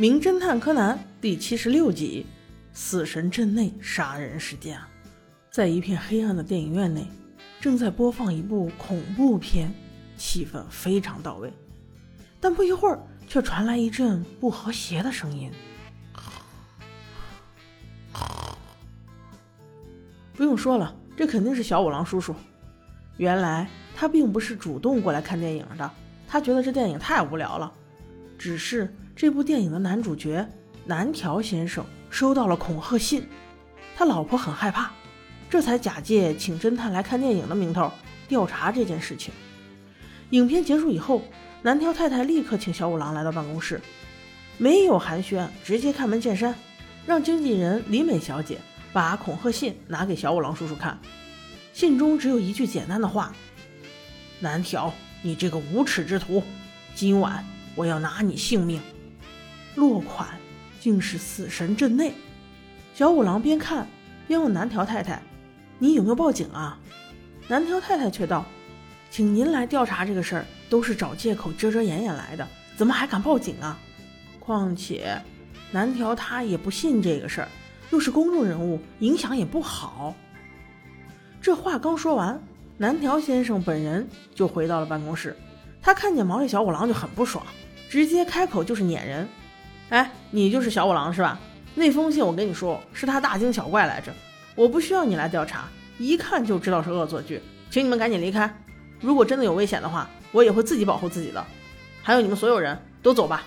名侦探柯南》第七十六集：死神镇内杀人事件。在一片黑暗的电影院内，正在播放一部恐怖片，气氛非常到位。但不一会儿，却传来一阵不和谐的声音。不用说了，这肯定是小五郎叔叔。原来他并不是主动过来看电影的，他觉得这电影太无聊了。只是这部电影的男主角南条先生收到了恐吓信，他老婆很害怕，这才假借请侦探来看电影的名头调查这件事情。影片结束以后，南条太太立刻请小五郎来到办公室，没有寒暄，直接开门见山，让经纪人李美小姐把恐吓信拿给小五郎叔叔看。信中只有一句简单的话：“南条，你这个无耻之徒，今晚。”我要拿你性命！落款竟是死神镇内。小五郎边看边问南条太太：“你有没有报警啊？”南条太太却道：“请您来调查这个事儿，都是找借口遮遮掩掩来的，怎么还敢报警啊？况且南条他也不信这个事儿，又是公众人物，影响也不好。”这话刚说完，南条先生本人就回到了办公室。他看见毛利小五郎就很不爽。直接开口就是撵人，哎，你就是小五郎是吧？那封信我跟你说是他大惊小怪来着，我不需要你来调查，一看就知道是恶作剧，请你们赶紧离开。如果真的有危险的话，我也会自己保护自己的。还有你们所有人都走吧。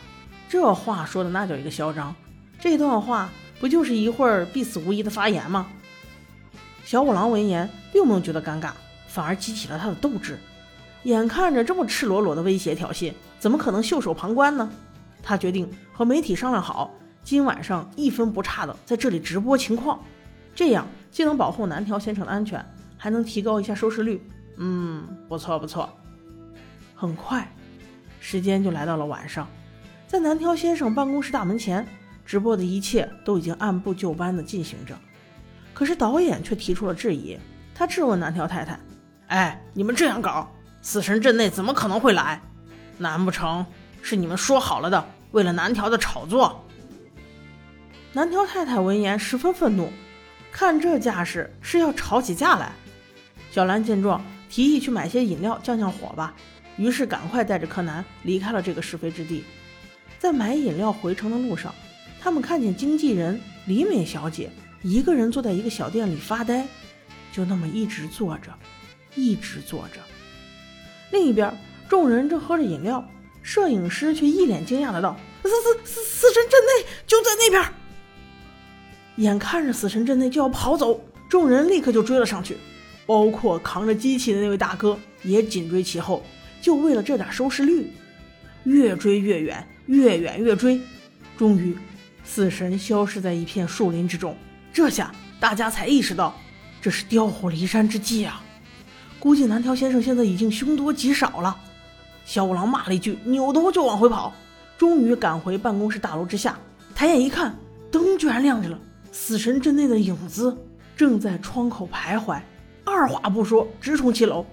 这话说的那叫一个嚣张，这段话不就是一会儿必死无疑的发言吗？小五郎闻言并没有觉得尴尬，反而激起了他的斗志。眼看着这么赤裸裸的威胁挑衅，怎么可能袖手旁观呢？他决定和媒体商量好，今晚上一分不差的在这里直播情况，这样既能保护南条先生的安全，还能提高一下收视率。嗯，不错不错。很快，时间就来到了晚上，在南条先生办公室大门前，直播的一切都已经按部就班的进行着。可是导演却提出了质疑，他质问南条太太：“哎，你们这样搞？”死神镇内怎么可能会来？难不成是你们说好了的，为了南条的炒作？南条太太闻言十分愤怒，看这架势是要吵起架来。小兰见状，提议去买些饮料降降火吧，于是赶快带着柯南离开了这个是非之地。在买饮料回城的路上，他们看见经纪人李美小姐一个人坐在一个小店里发呆，就那么一直坐着，一直坐着。另一边，众人正喝着饮料，摄影师却一脸惊讶的道：“死死死死神镇内就在那边！”眼看着死神镇内就要跑走，众人立刻就追了上去，包括扛着机器的那位大哥也紧追其后，就为了这点收视率，越追越远，越远越追，终于，死神消失在一片树林之中。这下大家才意识到，这是调虎离山之计啊！估计南条先生现在已经凶多吉少了。小五郎骂了一句，扭头就往回跑。终于赶回办公室大楼之下，抬眼一看，灯居然亮着了。死神阵内的影子正在窗口徘徊，二话不说直冲七楼。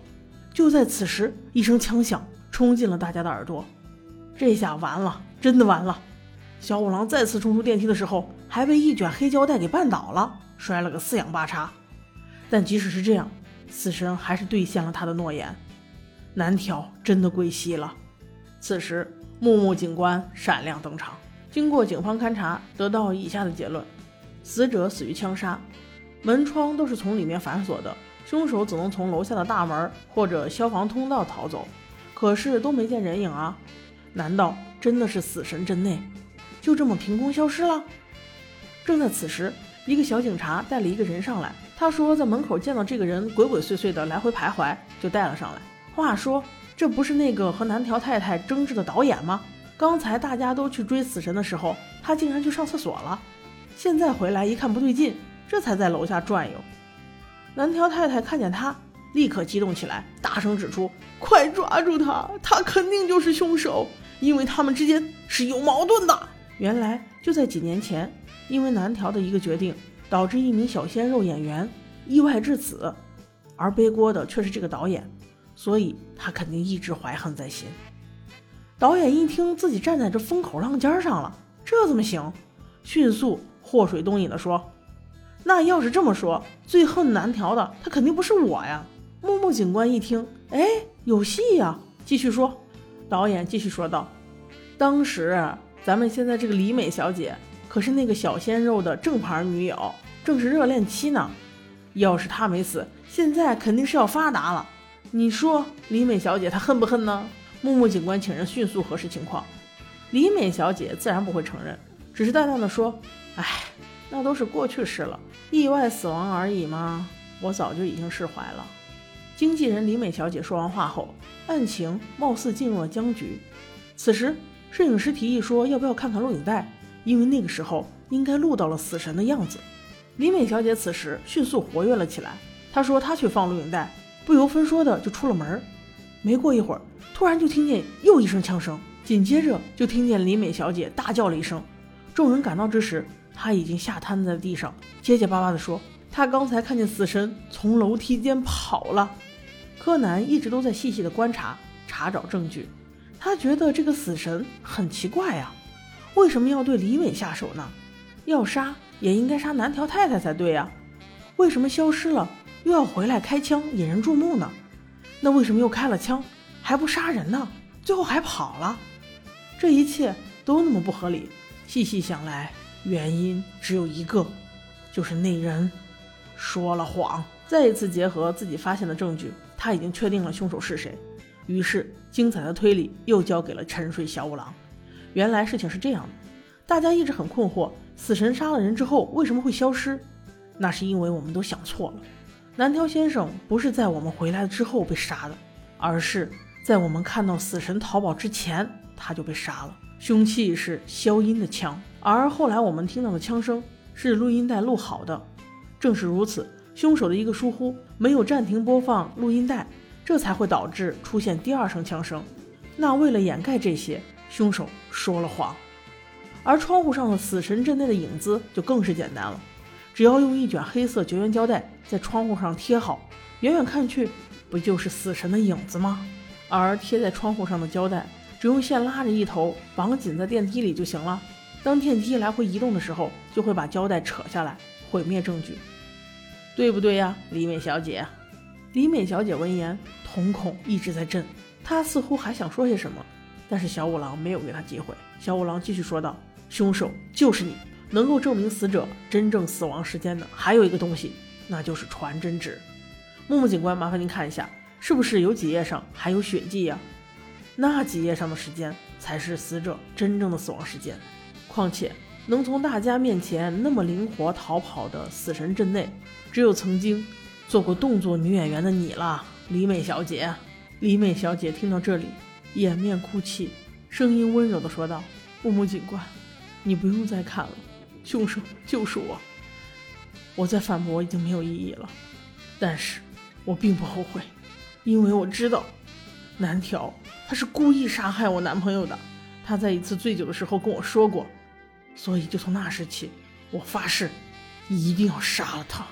就在此时，一声枪响冲进了大家的耳朵。这下完了，真的完了！小五郎再次冲出电梯的时候，还被一卷黑胶带给绊倒了，摔了个四仰八叉。但即使是这样，死神还是兑现了他的诺言，南条真的归西了。此时，木木警官闪亮登场。经过警方勘查，得到以下的结论：死者死于枪杀，门窗都是从里面反锁的，凶手只能从楼下的大门或者消防通道逃走，可是都没见人影啊！难道真的是死神镇内就这么凭空消失了？正在此时，一个小警察带了一个人上来。他说，在门口见到这个人鬼鬼祟祟的来回徘徊，就带了上来。话说，这不是那个和南条太太争执的导演吗？刚才大家都去追死神的时候，他竟然去上厕所了。现在回来一看不对劲，这才在楼下转悠。南条太太看见他，立刻激动起来，大声指出：“快抓住他！他肯定就是凶手，因为他们之间是有矛盾的。”原来就在几年前，因为南条的一个决定。导致一名小鲜肉演员意外致死，而背锅的却是这个导演，所以他肯定一直怀恨在心。导演一听自己站在这风口浪尖上了，这怎么行？迅速祸水东引的说：“那要是这么说，最恨南条的他肯定不是我呀。”木木警官一听，哎，有戏呀！继续说，导演继续说道：“当时咱们现在这个李美小姐可是那个小鲜肉的正牌女友，正是热恋期呢。要是她没死，现在肯定是要发达了。你说李美小姐她恨不恨呢？”木木警官请人迅速核实情况，李美小姐自然不会承认，只是淡淡的说：“哎，那都是过去式了，意外死亡而已嘛，我早就已经释怀了。”经纪人李美小姐说完话后，案情貌似进入了僵局。此时，摄影师提议说：“要不要看看录影带？因为那个时候应该录到了死神的样子。”李美小姐此时迅速活跃了起来。她说：“她去放录影带，不由分说的就出了门。没过一会儿，突然就听见又一声枪声，紧接着就听见李美小姐大叫了一声。众人赶到之时，她已经吓瘫在地上，结结巴巴地说：“她刚才看见死神从楼梯间跑了。”柯南一直都在细细的观察、查找证据。他觉得这个死神很奇怪呀，为什么要对李伟下手呢？要杀也应该杀南条太太才对呀，为什么消失了又要回来开枪引人注目呢？那为什么又开了枪还不杀人呢？最后还跑了？这一切都那么不合理。细细想来，原因只有一个，就是那人说了谎。再一次结合自己发现的证据。他已经确定了凶手是谁，于是精彩的推理又交给了沉睡小五郎。原来事情是这样的，大家一直很困惑，死神杀了人之后为什么会消失？那是因为我们都想错了。南条先生不是在我们回来之后被杀的，而是在我们看到死神逃跑之前他就被杀了。凶器是消音的枪，而后来我们听到的枪声是录音带录好的。正是如此。凶手的一个疏忽，没有暂停播放录音带，这才会导致出现第二声枪声。那为了掩盖这些，凶手说了谎。而窗户上的死神阵内的影子就更是简单了，只要用一卷黑色绝缘胶带在窗户上贴好，远远看去不就是死神的影子吗？而贴在窗户上的胶带，只用线拉着一头绑紧在电梯里就行了。当电梯来回移动的时候，就会把胶带扯下来，毁灭证据。对不对呀，李美小姐？李美小姐闻言，瞳孔一直在震，她似乎还想说些什么，但是小五郎没有给他机会。小五郎继续说道：“凶手就是你，能够证明死者真正死亡时间的还有一个东西，那就是传真纸。木木警官，麻烦您看一下，是不是有几页上还有血迹呀？那几页上的时间才是死者真正的死亡时间。况且……”能从大家面前那么灵活逃跑的死神阵内，只有曾经做过动作女演员的你了，李美小姐。李美小姐听到这里，掩面哭泣，声音温柔的说道：“木木警官，你不用再看了，凶手就是我。我再反驳已经没有意义了，但是我并不后悔，因为我知道南条他是故意杀害我男朋友的。他在一次醉酒的时候跟我说过。”所以，就从那时起，我发誓，一定要杀了他。